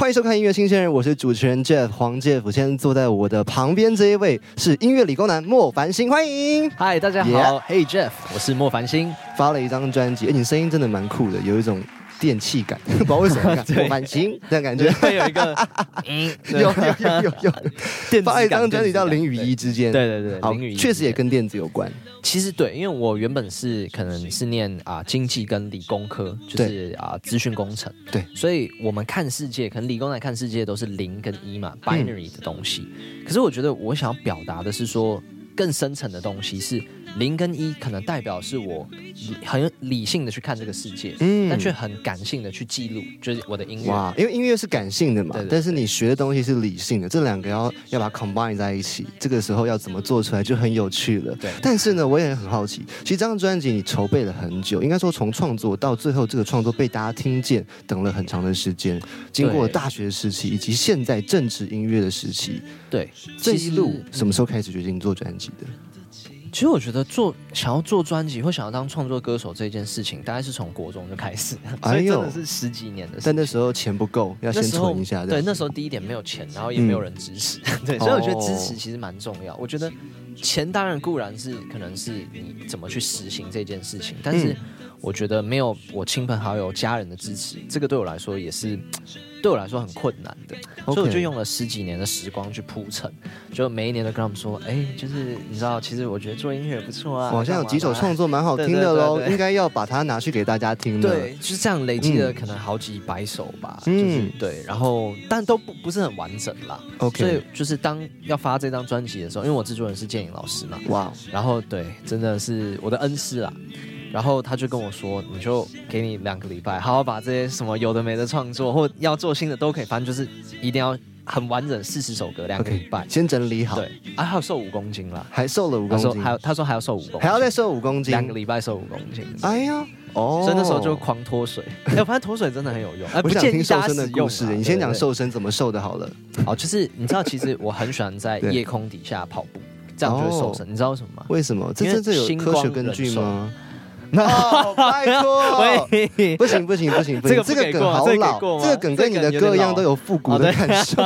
欢迎收看音乐新鲜人，我是主持人 Jeff 黄 Jeff。现在坐在我的旁边这一位是音乐理工男莫凡星，欢迎。嗨，大家好，Hey Jeff，我是莫凡星，发了一张专辑，哎，你声音真的蛮酷的，有一种。电器感，不知道为什么，我蛮行这样感觉，会有一个，嗯，有有有有有，发一张专辑叫《零与一之间》，对对对，好，确实也跟电子有关。其实对，因为我原本是可能是念啊经济跟理工科，就是啊资讯工程，对，所以我们看世界，可能理工来看世界都是零跟一嘛，binary 的东西。可是我觉得我想要表达的是说。更深层的东西是零跟一，可能代表是我很理性的去看这个世界，嗯，但却很感性的去记录，就是我的音乐。哇，因为音乐是感性的嘛，但是你学的东西是理性的，这两个要要把它 combine 在一起，这个时候要怎么做出来就很有趣了。对，但是呢，我也很好奇，其实这张专辑你筹备了很久，应该说从创作到最后这个创作被大家听见，等了很长的时间，经过大学时期以及现在正值音乐的时期。对，这一路什么时候开始决定做专辑的？其实我觉得做想要做专辑或想要当创作歌手这件事情，大概是从国中就开始，所以真的是十几年的。但那时候钱不够，要先存一下。对，那时候第一点没有钱，然后也没有人支持。对，所以我觉得支持其实蛮重要。我觉得钱当然固然是可能是你怎么去实行这件事情，但是我觉得没有我亲朋好友、家人的支持，这个对我来说也是。对我来说很困难的，所以我就用了十几年的时光去铺陈，就每一年都跟他们说，哎，就是你知道，其实我觉得做音乐不错啊，好像有几首创作蛮好听的喽，应该要把它拿去给大家听。对，就是这样累积了可能好几百首吧，嗯，对，然后但都不不是很完整啦。OK，所以就是当要发这张专辑的时候，因为我制作人是建颖老师嘛，哇，然后对，真的是我的恩师啦。然后他就跟我说：“你就给你两个礼拜，好好把这些什么有的没的创作，或要做新的都可以，反正就是一定要很完整四十首歌，两个礼拜先整理好。对，啊，还有瘦五公斤了，还瘦了五公斤，还有他说还要瘦五公斤，还要再瘦五公斤，两个礼拜瘦五公斤。哎呀，哦，所以那时候就狂脱水。哎，我发现脱水真的很有用。哎，不想听瘦身的故事，你先讲瘦身怎么瘦的好了。好，就是你知道，其实我很喜欢在 夜空底下跑步，这样就会瘦身。你知道为什么吗？为什么？这真的有科学根据吗？那拜托，不行不行不行不行，这个梗好老，这个梗跟你的歌一样都有复古的感受。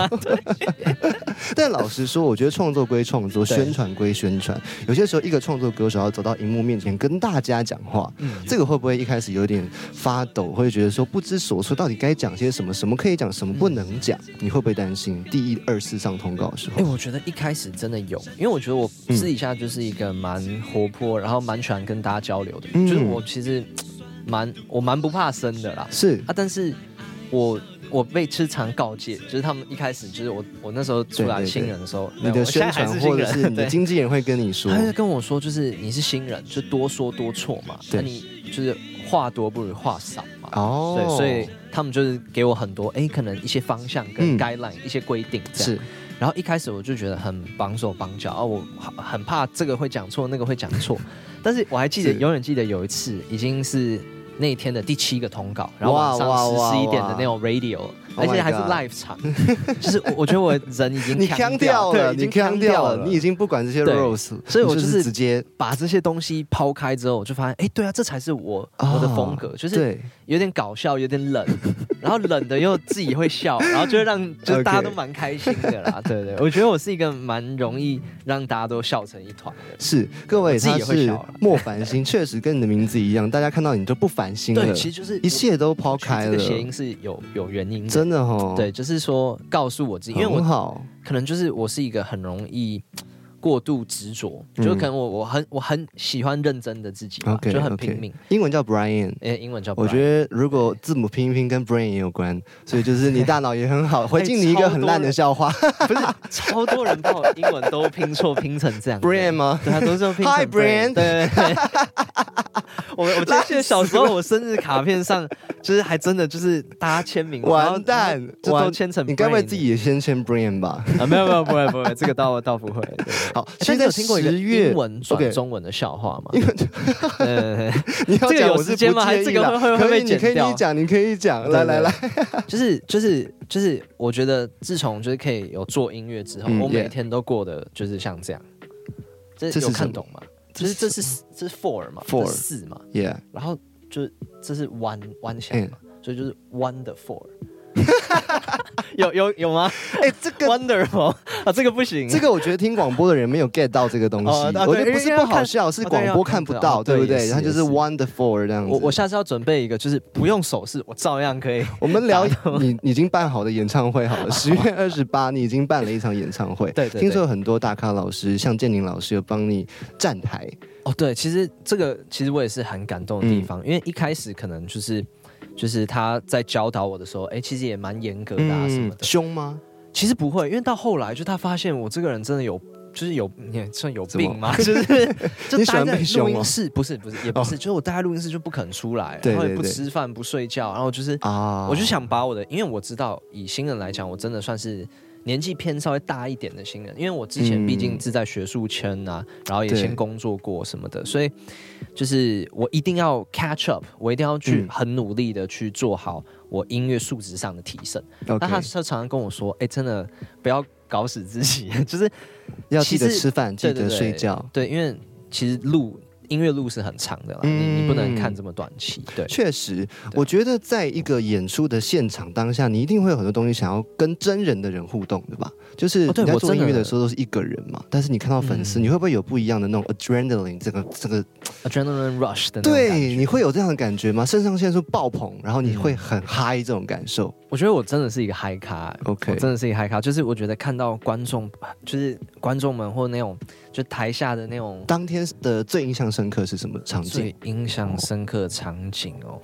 但老实说，我觉得创作归创作，宣传归宣传。有些时候，一个创作歌手要走到荧幕面前跟大家讲话，嗯这个会不会一开始有点发抖，会觉得说不知所措，到底该讲些什么？什么可以讲，什么不能讲？你会不会担心？第一、二次上通告的时候，哎，我觉得一开始真的有，因为我觉得我私底下就是一个蛮活泼，然后蛮喜欢跟大家交流的。就是我其实蛮我蛮不怕生的啦，是啊，但是我我被吃常告诫，就是他们一开始就是我我那时候出来新人的时候，你的宣传或者是你的经纪人会跟你说，他就跟我说，就是你是新人，就多说多错嘛，那你就是话多不如话少嘛，哦，对，所以他们就是给我很多哎，可能一些方向跟 guideline 一些规定这样，然后一开始我就觉得很绑手绑脚啊，我很怕这个会讲错，那个会讲错。但是我还记得，永远记得有一次，已经是那一天的第七个通告，然后晚上十十一点的那种 radio。而且还是 live 场，就是我我觉得我人已经 你腔掉了，已经腔掉了，你已经不管这些 rules，所以我就是直接把这些东西抛开之后，我就发现，哎，对啊，这才是我我的风格，就是有点搞笑，有点冷，然后冷的又自己会笑，然后就会让就大家都蛮开心的啦，对对，我觉得我是一个蛮容易让大家都笑成一团的。是各位，自己也会笑莫烦心，确实跟你的名字一样，大家看到你就不烦心了，对，其实就是一切都抛开了。谐音是有有原因的。真的哈，对，就是说告诉我自己，因为我好，可能就是我是一个很容易过度执着，就可能我我很我很喜欢认真的自己，就很拼命。英文叫 Brian，哎，英文叫。我觉得如果字母拼一拼跟 Brain 也有关，所以就是你大脑也很好。回敬你一个很烂的笑话，不是超多人把我英文都拼错拼成这样，Brain 吗？对，都是拼 Hi Brain，对。我我记得小时候我生日卡片上就是还真的就是大家签名，完蛋，这都签成。你该不会自己也先签 Brian 吧？啊，没有没有，不会不会，这个倒倒不会。好，现在有听过一个英文转中文的笑话吗？呃，你这个有时间吗？还是这个会会被剪掉？可以讲，你可以讲，来来来，就是就是就是，我觉得自从就是可以有做音乐之后，我每天都过得就是像这样。这有看懂吗？就是这是这是 four 嘛，four 四嘛，yeah，然后就这是弯弯起来嘛，所以就是 one 的 four，有有有吗？哎，这个 wonderful 啊，这个不行。这个我觉得听广播的人没有 get 到这个东西。我觉得不是不好笑，是广播看不到，对不对？然后就是 wonderful 这样子。我我下次要准备一个，就是不用手势，我照样可以。我们聊你已经办好的演唱会好了，十月二十八，你已经办了一场演唱会。对，听说有很多大咖老师，像建宁老师有帮你站台。哦，对，其实这个其实我也是很感动的地方，因为一开始可能就是。就是他在教导我的时候，哎，其实也蛮严格的啊，什么的。凶吗？其实不会，因为到后来，就他发现我这个人真的有，就是有，也算有病吗？就是就待在录音室，不是不是，也不是，就是我待在录音室就不肯出来，然后也不吃饭不睡觉，然后就是啊，我就想把我的，因为我知道以新人来讲，我真的算是。年纪偏稍微大一点的新人，因为我之前毕竟是在学术圈啊，然后也先工作过什么的，所以就是我一定要 catch up，我一定要去很努力的去做好我音乐素质上的提升。那他他常常跟我说：“哎，真的不要搞死自己，就是要记得吃饭，记得睡觉。”对，因为其实路。音乐路是很长的啦，你你不能看这么短期。对，确实，我觉得在一个演出的现场当下，你一定会有很多东西想要跟真人的人互动，对吧？就是你在做音乐的时候都是一个人嘛，但是你看到粉丝，你会不会有不一样的那种 adrenaline 这个这个 adrenaline rush 的？对，你会有这样的感觉吗？肾上腺素爆棚，然后你会很嗨这种感受？我觉得我真的是一个嗨咖，OK，真的是一个嗨咖，就是我觉得看到观众，就是观众们或那种。就台下的那种，当天的最印象深刻是什么场景？最印象深刻场景哦，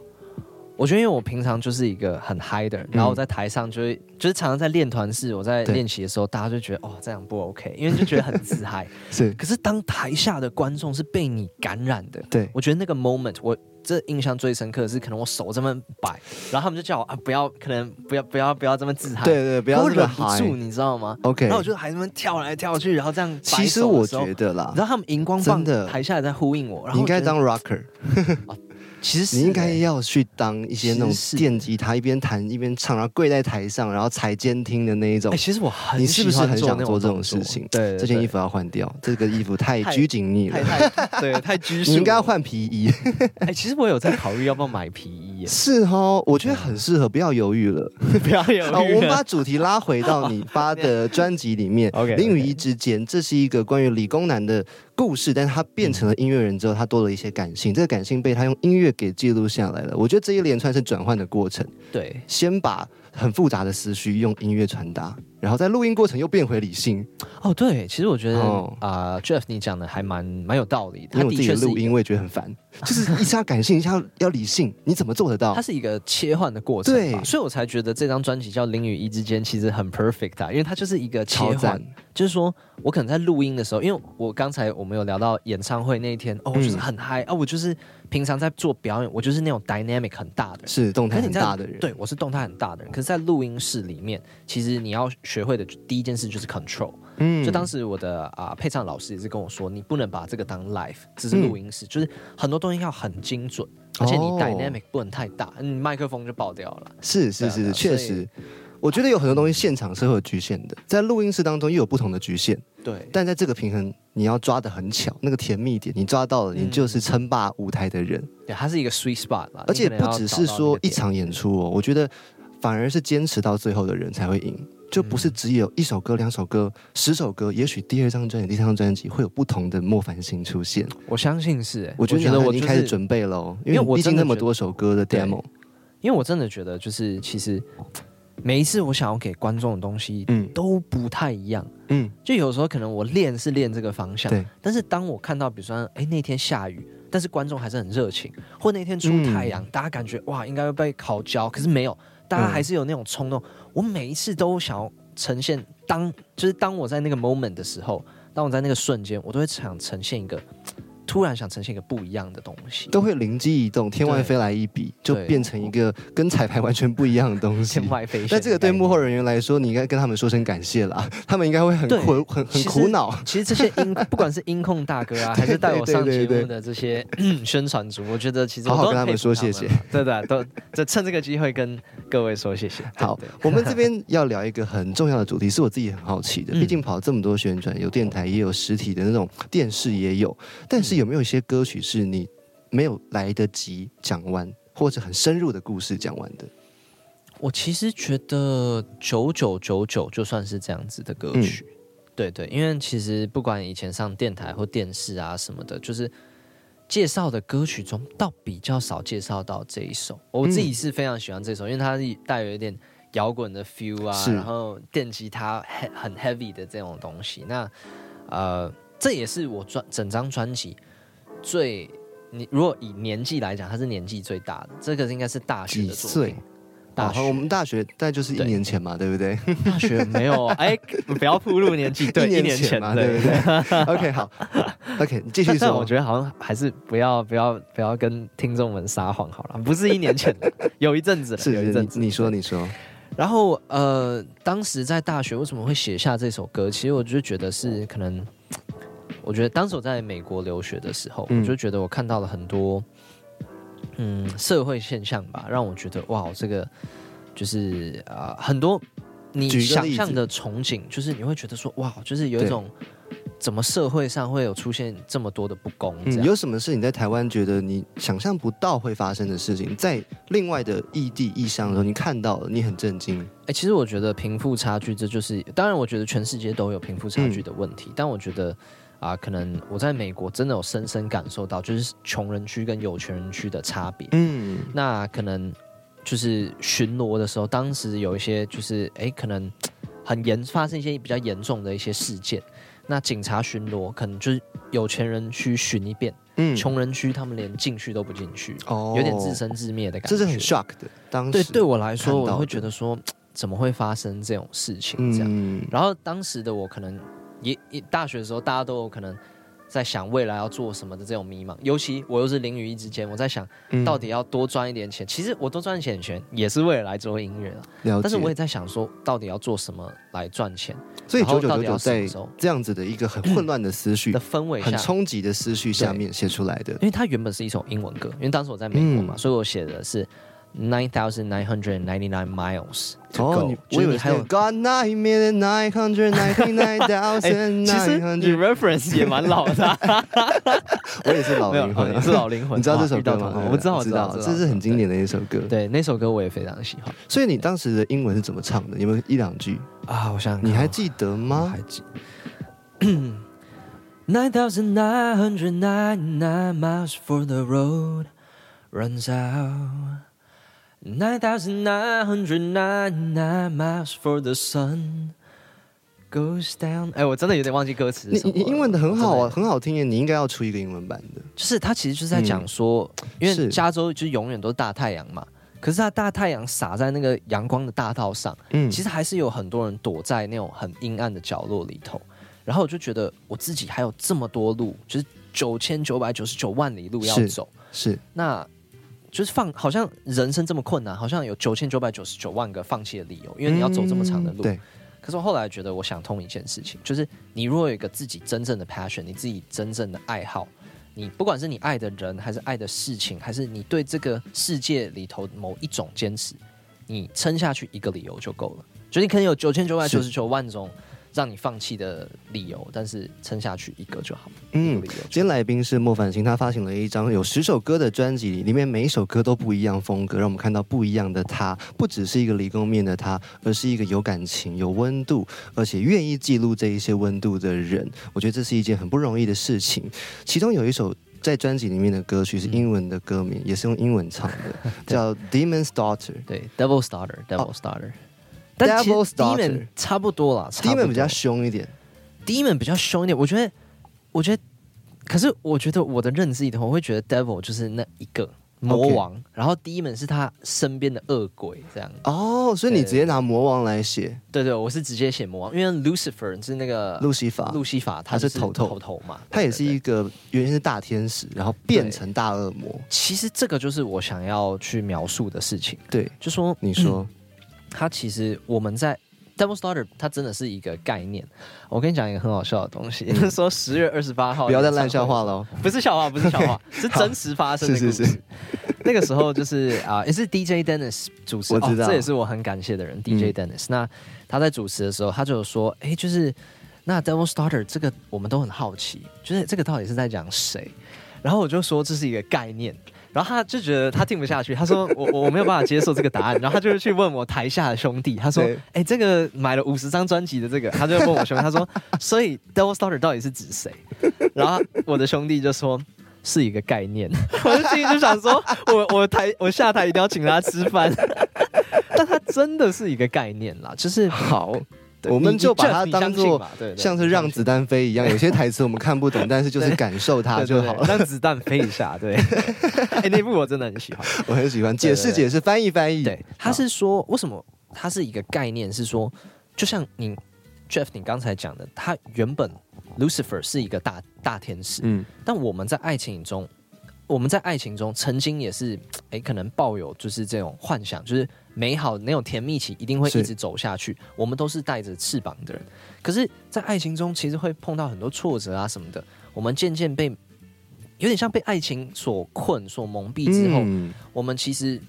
我觉得因为我平常就是一个很嗨的人，然后我在台上就会，就是常常在练团式，我在练习的时候，大家就觉得哦这样不 OK，因为就觉得很自嗨。是，可是当台下的观众是被你感染的，对我觉得那个 moment 我。这印象最深刻的是，可能我手这么摆，然后他们就叫我啊，不要，可能不要，不要，不要这么自嗨，对对，不要忍不住，你知道吗？OK，然后我就还这么跳来跳去，然后这样。其实我觉得啦，然后他们荧光棒的台下也在呼应我，然后应该当 rocker。其实你应该要去当一些那种电吉他，一边弹一边唱，然后跪在台上，然后踩监听的那一种。哎其实我很，你是不是很想做这种事情？对，这件衣服要换掉，这个衣服太拘谨你了。对，太拘你应该要换皮衣。哎，其实我有在考虑要不要买皮衣。是哦，我觉得很适合，不要犹豫了，不要犹豫。我们把主题拉回到你发的专辑里面，OK，林与一之间，这是一个关于理工男的。故事，但是他变成了音乐人之后，他多了一些感性。这个感性被他用音乐给记录下来了。我觉得这一连串是转换的过程。对，先把很复杂的思绪用音乐传达。然后在录音过程又变回理性哦，对，其实我觉得啊，Jeff 你讲的还蛮蛮有道理的。因为我自己的录音我也觉得很烦，就是一下要感性，一下 要理性，你怎么做得到？它是一个切换的过程，对，所以我才觉得这张专辑叫《零与一之间》其实很 perfect 啊，因为它就是一个切换，就是说我可能在录音的时候，因为我刚才我们有聊到演唱会那一天，哦，就是很嗨啊，我就是平常在做表演，我就是那种 dynamic 很大的，是动态很大的人，对我是动态很大的人，可是，在录音室里面，其实你要。学会的第一件事就是 control，嗯，就当时我的啊配唱老师也是跟我说，你不能把这个当 live，只是录音室，就是很多东西要很精准，而且你 dynamic 不能太大，你麦克风就爆掉了。是是是是，确实，我觉得有很多东西现场是会有局限的，在录音室当中又有不同的局限，对。但在这个平衡，你要抓的很巧，那个甜蜜点你抓到了，你就是称霸舞台的人。对，它是一个 sweet spot 啦，而且不只是说一场演出哦，我觉得反而是坚持到最后的人才会赢。就不是只有一首歌、两首歌、十首歌，也许第二张专辑、第三张专辑会有不同的莫凡星出现。我相信是，我觉得我已经开始准备了，因为我毕竟那么多首歌的 demo。因为我真的觉得，就是其实每一次我想要给观众的东西，嗯，都不太一样。嗯，就有时候可能我练是练这个方向，对。但是当我看到，比如说，哎，那天下雨，但是观众还是很热情，或那天出太阳，大家感觉哇，应该会被烤焦，可是没有。大家还是有那种冲动，我每一次都想要呈现，当就是当我在那个 moment 的时候，当我在那个瞬间，我都会想呈现一个。突然想呈现一个不一样的东西，都会灵机一动，天外飞来一笔，就变成一个跟彩排完全不一样的东西。天外飞，那这个对幕后人员来说，你应该跟他们说声感谢啦，他们应该会很苦、很很苦恼。其实这些音，不管是音控大哥啊，还是带我上节目的这些宣传组，我觉得其实好好跟他们说谢谢。对的，都就趁这个机会跟各位说谢谢。好，我们这边要聊一个很重要的主题，是我自己很好奇的。毕竟跑这么多宣传，有电台，也有实体的那种电视，也有，但是有没有一些歌曲？是你没有来得及讲完，或者很深入的故事讲完的。我其实觉得九九九九就算是这样子的歌曲，对对，因为其实不管以前上电台或电视啊什么的，就是介绍的歌曲中，倒比较少介绍到这一首。我自己是非常喜欢这首，因为它带有一点摇滚的 feel 啊，然后电吉他很很 heavy 的这种东西。那呃，这也是我专整张专辑最你如果以年纪来讲，他是年纪最大的，这个应该是大学的作品。大学，我们大学大概就是一年前嘛，对不对？大学没有，哎，不要暴露年纪，对，一年前嘛，对不对？OK，好，OK，你继续说。我觉得好像还是不要不要不要跟听众们撒谎好了，不是一年前，有一阵子，是有一阵子。你说，你说。然后呃，当时在大学为什么会写下这首歌？其实我就觉得是可能，我觉得当时我在美国留学的时候，我就觉得我看到了很多。嗯，社会现象吧，让我觉得哇，这个就是啊，很多你想象的憧憬，就是你会觉得说哇，就是有一种怎么社会上会有出现这么多的不公？嗯，有什么事你在台湾觉得你想象不到会发生的事情，在另外的异地异乡的时候，你看到了，你很震惊。哎，其实我觉得贫富差距，这就是当然，我觉得全世界都有贫富差距的问题，但我觉得。啊，可能我在美国真的有深深感受到，就是穷人区跟有钱人区的差别。嗯，那可能就是巡逻的时候，当时有一些就是哎，可能很严发生一些比较严重的一些事件。那警察巡逻可能就是有钱人区巡一遍，嗯，穷人区他们连进去都不进去，哦，有点自生自灭的感觉。这是很 shock 的。当对对我来说，我会觉得说怎么会发生这种事情这样？然后当时的我可能。也也大学的时候，大家都有可能在想未来要做什么的这种迷茫。尤其我又是淋雨一之间，我在想到底要多赚一点钱。其实我多赚一点钱也是为了来做音乐了。但是我也在想说，到底要做什么来赚钱？所以九九九九在这样子的一个很混乱的思绪 的氛围、很冲击的思绪下面写出来的。因为它原本是一首英文歌，因为当时我在美国嘛，所以我写的是。Nine thousand nine hundred ninety nine miles to go。我以为还有 Got nine million nine hundred ninety nine thousand nine hundred。你 reference 也蛮老的。我也是老灵魂，你是老灵魂。你知道这首歌吗？我知道，我知道，这是很经典的一首歌。对，那首歌我也非常喜欢。所以你当时的英文是怎么唱的？有没有一两句啊？我想你还记得吗？还记。Nine thousand nine hundred ninety nine miles for the road runs out. Nine thousand nine hundred nine nine miles for the sun goes down。哎，我真的有点忘记歌词。你你英文的很好啊，很好听耶！你应该要出一个英文版的。就是他其实就是在讲说，因为加州就永远都是大太阳嘛，可是它大太阳洒在那个阳光的大道上，嗯，其实还是有很多人躲在那种很阴暗的角落里头。然后我就觉得我自己还有这么多路，就是九千九百九十九万里路要走，是那。就是放，好像人生这么困难，好像有九千九百九十九万个放弃的理由，因为你要走这么长的路。对。可是我后来觉得，我想通一件事情，就是你如果有一个自己真正的 passion，你自己真正的爱好，你不管是你爱的人，还是爱的事情，还是你对这个世界里头某一种坚持，你撑下去一个理由就够了。就你可能有九千九百九十九万种。让你放弃的理由，但是撑下去一个就好。嗯，今天来宾是莫凡星，他发行了一张有十首歌的专辑，里面每一首歌都不一样风格，让我们看到不一样的他。不只是一个理工面的他，而是一个有感情、有温度，而且愿意记录这一些温度的人。我觉得这是一件很不容易的事情。其中有一首在专辑里面的歌曲是英文的歌名，也是用英文唱的，叫《Demon's Daughter》。对，《Devil's Daughter》，《Devil's Daughter》。但其实 Demon 差不多了，Demon 比较凶一点，Demon 比较凶一点。我觉得，我觉得，可是我觉得我的认知里头，我会觉得 Devil 就是那一个魔王，然后 Demon 是他身边的恶鬼这样。哦，所以你直接拿魔王来写？对对，我是直接写魔王，因为 Lucifer 是那个路西法，路西法他是头头头嘛，他也是一个原先是大天使，然后变成大恶魔。其实这个就是我想要去描述的事情。对，就说你说。它其实我们在 Devil Starter，它真的是一个概念。我跟你讲一个很好笑的东西，说十月二十八号，不要再烂笑话了，不是笑话，不是笑话，是真实发生的故事。那个时候就是啊，也是 DJ Dennis 主持，我知道，这也是我很感谢的人，DJ Dennis。那他在主持的时候，他就说：“哎，就是那 Devil Starter 这个，我们都很好奇，就是这个到底是在讲谁？”然后我就说这是一个概念。然后他就觉得他听不下去，他说 我我没有办法接受这个答案，然后他就去问我台下的兄弟，他说，哎，这个买了五十张专辑的这个，他就问我兄弟，他说，所以 Devil Starter 到底是指谁？然后我的兄弟就说是一个概念，我就心里就想说，我我台我下台一定要请他吃饭，但他真的是一个概念啦，就是好。我们就把它当做像是让子弹飞一样，有些台词我们看不懂，但是就是感受它就好了。让子弹飞一下，对。哎，那部我真的很喜欢，我很喜欢。解释解释，翻译翻译。对，他是说为什么它是一个概念？是说，就像你 Jeff 你刚才讲的，他原本 Lucifer 是一个大大天使，嗯，但我们在爱情中。我们在爱情中曾经也是，哎，可能抱有就是这种幻想，就是美好那种甜蜜期一定会一直走下去。我们都是带着翅膀的人，可是，在爱情中其实会碰到很多挫折啊什么的。我们渐渐被有点像被爱情所困、所蒙蔽之后，我们其实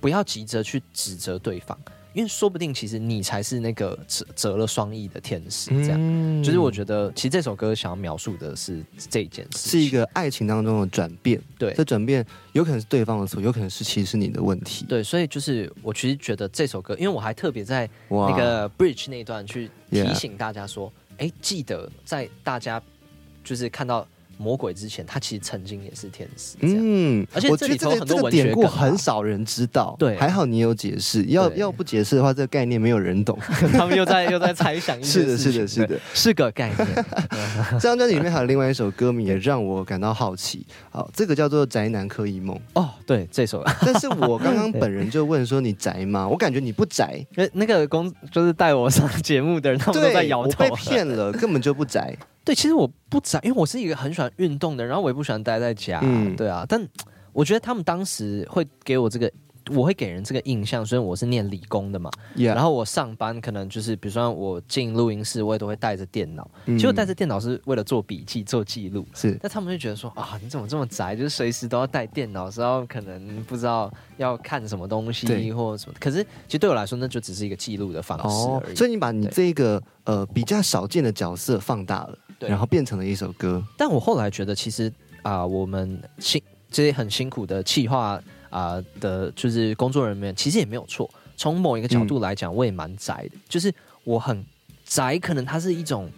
不要急着去指责对方。因为说不定其实你才是那个折折了双翼的天使，这样。就是我觉得，其实这首歌想要描述的是这一件事，是一个爱情当中的转变。对，这转变有可能是对方的错，有可能是其实是你的问题。对，所以就是我其实觉得这首歌，因为我还特别在那个 bridge 那段去提醒大家说，哎，记得在大家就是看到。魔鬼之前，他其实曾经也是天使。嗯，而且这里头很多典故很少人知道。对，还好你有解释。要要不解释的话，这个概念没有人懂。他们又在又在猜想。是的，是的，是的，是个概念。这张专辑里面还有另外一首歌名，也让我感到好奇。好，这个叫做《宅男柯一梦》。哦，对，这首。但是我刚刚本人就问说：“你宅吗？”我感觉你不宅。那那个公就是带我上节目的人，他们都在摇头。被骗了，根本就不宅。对，其实我不宅，因为我是一个很喜欢运动的，然后我也不喜欢待在家。对啊，但我觉得他们当时会给我这个，我会给人这个印象，所以我是念理工的嘛。然后我上班可能就是，比如说我进录音室，我也都会带着电脑。其实带着电脑是为了做笔记、做记录。是，但他们就觉得说啊，你怎么这么宅？就是随时都要带电脑，然后可能不知道要看什么东西或者什么。可是其实对我来说，那就只是一个记录的方式而已。所以你把你这个呃比较少见的角色放大了。然后变成了一首歌，但我后来觉得，其实啊，我们辛这些很辛苦的企划啊的，就是工作人员，其实也没有错。从某一个角度来讲，我也蛮宅的，就是我很宅，可能它是一种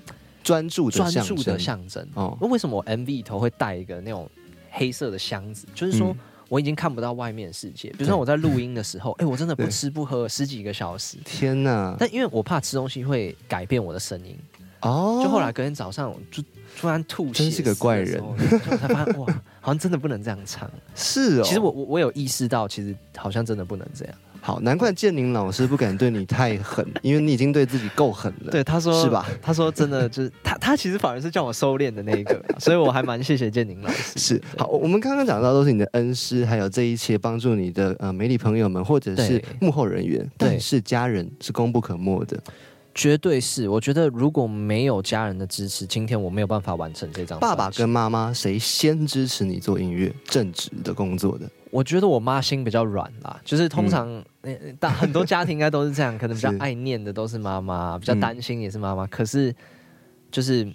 专注专注的象征。哦，那为什么我 MV 里头会带一个那种黑色的箱子？就是说我已经看不到外面世界。比如说我在录音的时候，哎，我真的不吃不喝十几个小时，天哪！但因为我怕吃东西会改变我的声音。哦，就后来隔天早上就突然吐血，真是个怪人。我才发现哇，好像真的不能这样唱。是哦，其实我我我有意识到，其实好像真的不能这样。好，难怪建宁老师不敢对你太狠，因为你已经对自己够狠了。对，他说是吧？他说真的就是 他，他其实反而是叫我收敛的那一个，所以我还蛮谢谢建宁老师。是好，我们刚刚讲到都是你的恩师，还有这一切帮助你的呃媒体朋友们或者是幕后人员，但是家人是功不可没的。绝对是，我觉得如果没有家人的支持，今天我没有办法完成这张。爸爸跟妈妈谁先支持你做音乐、正职的工作的？我觉得我妈心比较软啦，就是通常，大很多家庭应该都是这样，可能比较 爱念的都是妈妈，比较担心也是妈妈，可是就是。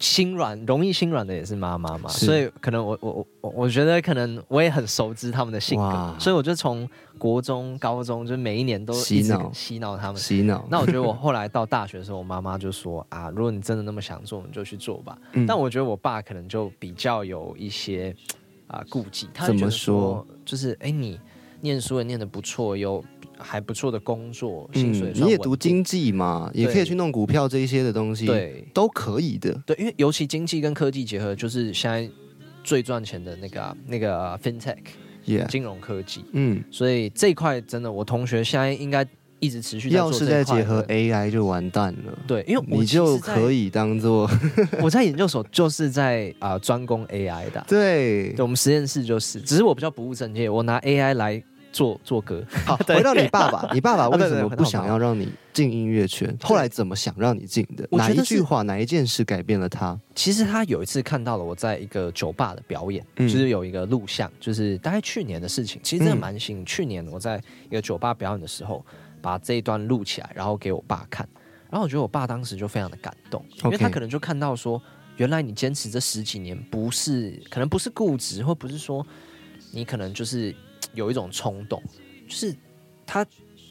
心软容易心软的也是妈妈嘛，所以可能我我我我觉得可能我也很熟知他们的性格，所以我就从国中、高中就每一年都洗脑洗脑他们洗脑。那我觉得我后来到大学的时候，我妈妈就说 啊，如果你真的那么想做，你就去做吧。但我觉得我爸可能就比较有一些啊顾忌，他怎么说？就是哎，你念书也念的不错，有。还不错的工作，薪水你也读经济嘛，也可以去弄股票这一些的东西，对，都可以的。对，因为尤其经济跟科技结合，就是现在最赚钱的那个那个 fintech，金融科技。嗯，所以这一块真的，我同学现在应该一直持续在。要是再结合 AI，就完蛋了。对，因为你就可以当做 我在研究所就是在啊专攻 AI 的。对，我们实验室就是，只是我比较不务正业，我拿 AI 来。做做歌，好，回到你爸爸，你爸爸为什么不想要让你进音乐圈？后来怎么想让你进的？哪一句话，哪一件事改变了他？其实他有一次看到了我在一个酒吧的表演，就是有一个录像，就是大概去年的事情。其实真的蛮新。去年我在一个酒吧表演的时候，把这一段录起来，然后给我爸看。然后我觉得我爸当时就非常的感动，因为他可能就看到说，原来你坚持这十几年，不是可能不是固执，或不是说。你可能就是有一种冲动，就是他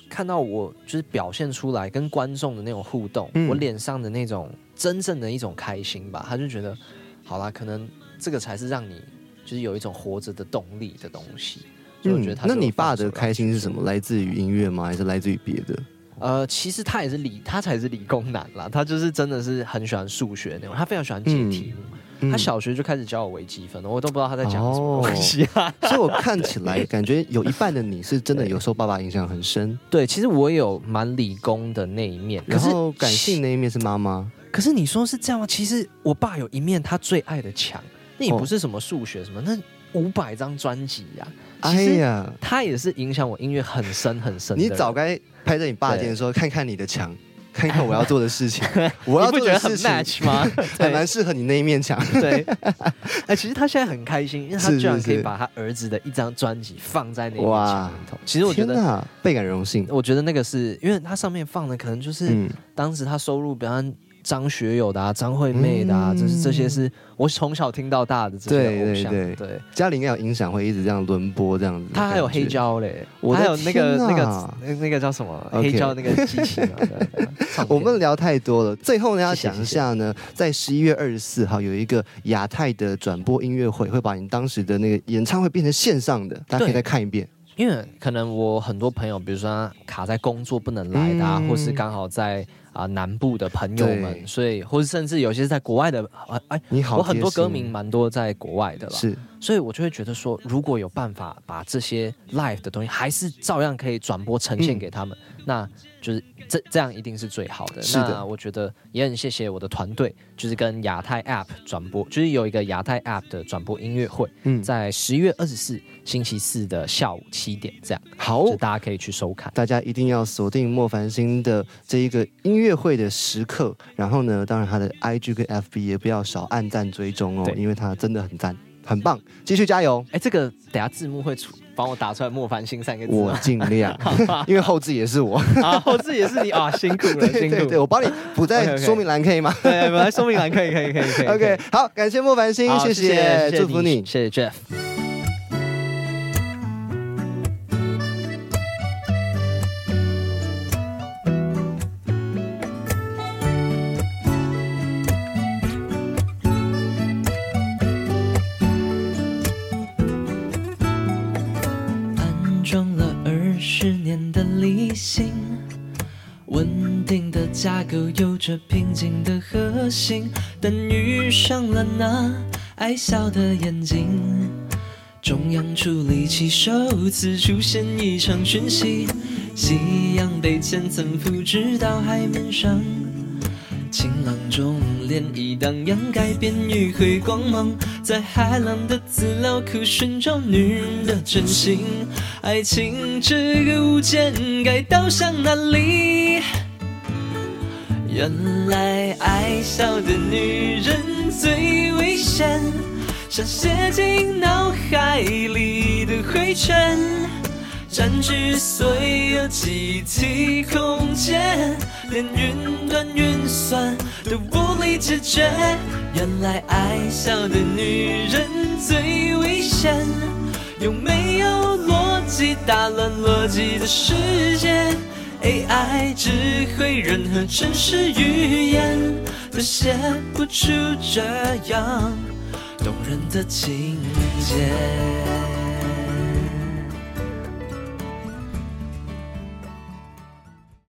看到我就是表现出来跟观众的那种互动，我脸上的那种真正的一种开心吧，他就觉得好啦，可能这个才是让你就是有一种活着的动力的东西。就我觉得他，那你爸的开心是什么？来自于音乐吗？还是来自于别的？呃，其实他也是理，他才是理工男啦。他就是真的是很喜欢数学那种，他非常喜欢解题目。他小学就开始教我微积分了，我都不知道他在讲什么东西。所以我看起来感觉有一半的你是真的有受爸爸影响很深。对，其实我有蛮理工的那一面，然后感性那一面是妈妈。可是你说是这样吗？其实我爸有一面他最爱的墙，那也不是什么数学什么，那五百张专辑呀。哎呀，他也是影响我音乐很深很深。你早该拍在你爸肩说，看看你的墙，看看我要做的事情。我要做的事情吗？还蛮适合你那一面墙。对，哎，其实他现在很开心，因为他居然可以把他儿子的一张专辑放在那面墙里头。其实我觉得倍感荣幸。我觉得那个是因为他上面放的可能就是当时他收入比较。张学友的啊，张惠妹的啊，就是这些是我从小听到大的这些偶像。对，家里应该有音响，会一直这样轮播这样子。他还有黑胶嘞，我还有那个那个那个叫什么黑胶那个机器。我们聊太多了，最后呢要讲一下呢，在十一月二十四号有一个亚太的转播音乐会，会把你当时的那个演唱会变成线上的，大家可以再看一遍。因为可能我很多朋友，比如说卡在工作不能来的啊，或是刚好在。啊，南部的朋友们，所以或者甚至有些在国外的，哎，你好，我很多歌迷蛮多在国外的了，是，所以我就会觉得说，如果有办法把这些 live 的东西，还是照样可以转播呈现给他们，那。就是这这样一定是最好的。是的，我觉得也很谢谢我的团队，就是跟亚太 App 转播，就是有一个亚太 App 的转播音乐会，嗯，在十一月二十四星期四的下午七点，这样好，大家可以去收看。大家一定要锁定莫凡星的这一个音乐会的时刻，然后呢，当然他的 IG 跟 FB 也不要少按赞追踪哦，因为他真的很赞，很棒，继续加油。哎，这个等下字幕会出。帮我打出来“莫凡星”三个字，我尽量，因为后置也是我啊，后置也是你啊，辛苦了，辛苦。对，我帮你补在说明栏可以吗？对，补在说明栏可以，可以，可以，可以。OK，好，感谢莫凡星，谢谢，祝福你，谢谢 Jeff。心稳定的架构有着平静的核心，但遇上了那爱笑的眼睛。中央处理器首次出现异常讯息，夕阳被千层复制到海面上。晴朗中涟漪荡漾，改变余晖光芒，在海浪的资料库寻找女人的真心。爱情这个物件该倒向哪里？原来爱笑的女人最危险，像写进脑海里的灰尘，占据所有记忆空间，连云端运算都无力解决。原来爱笑的女人最危险，用没有逻辑打乱逻辑的世界。AI 只会人和真实语言都写不出这样动人的情节。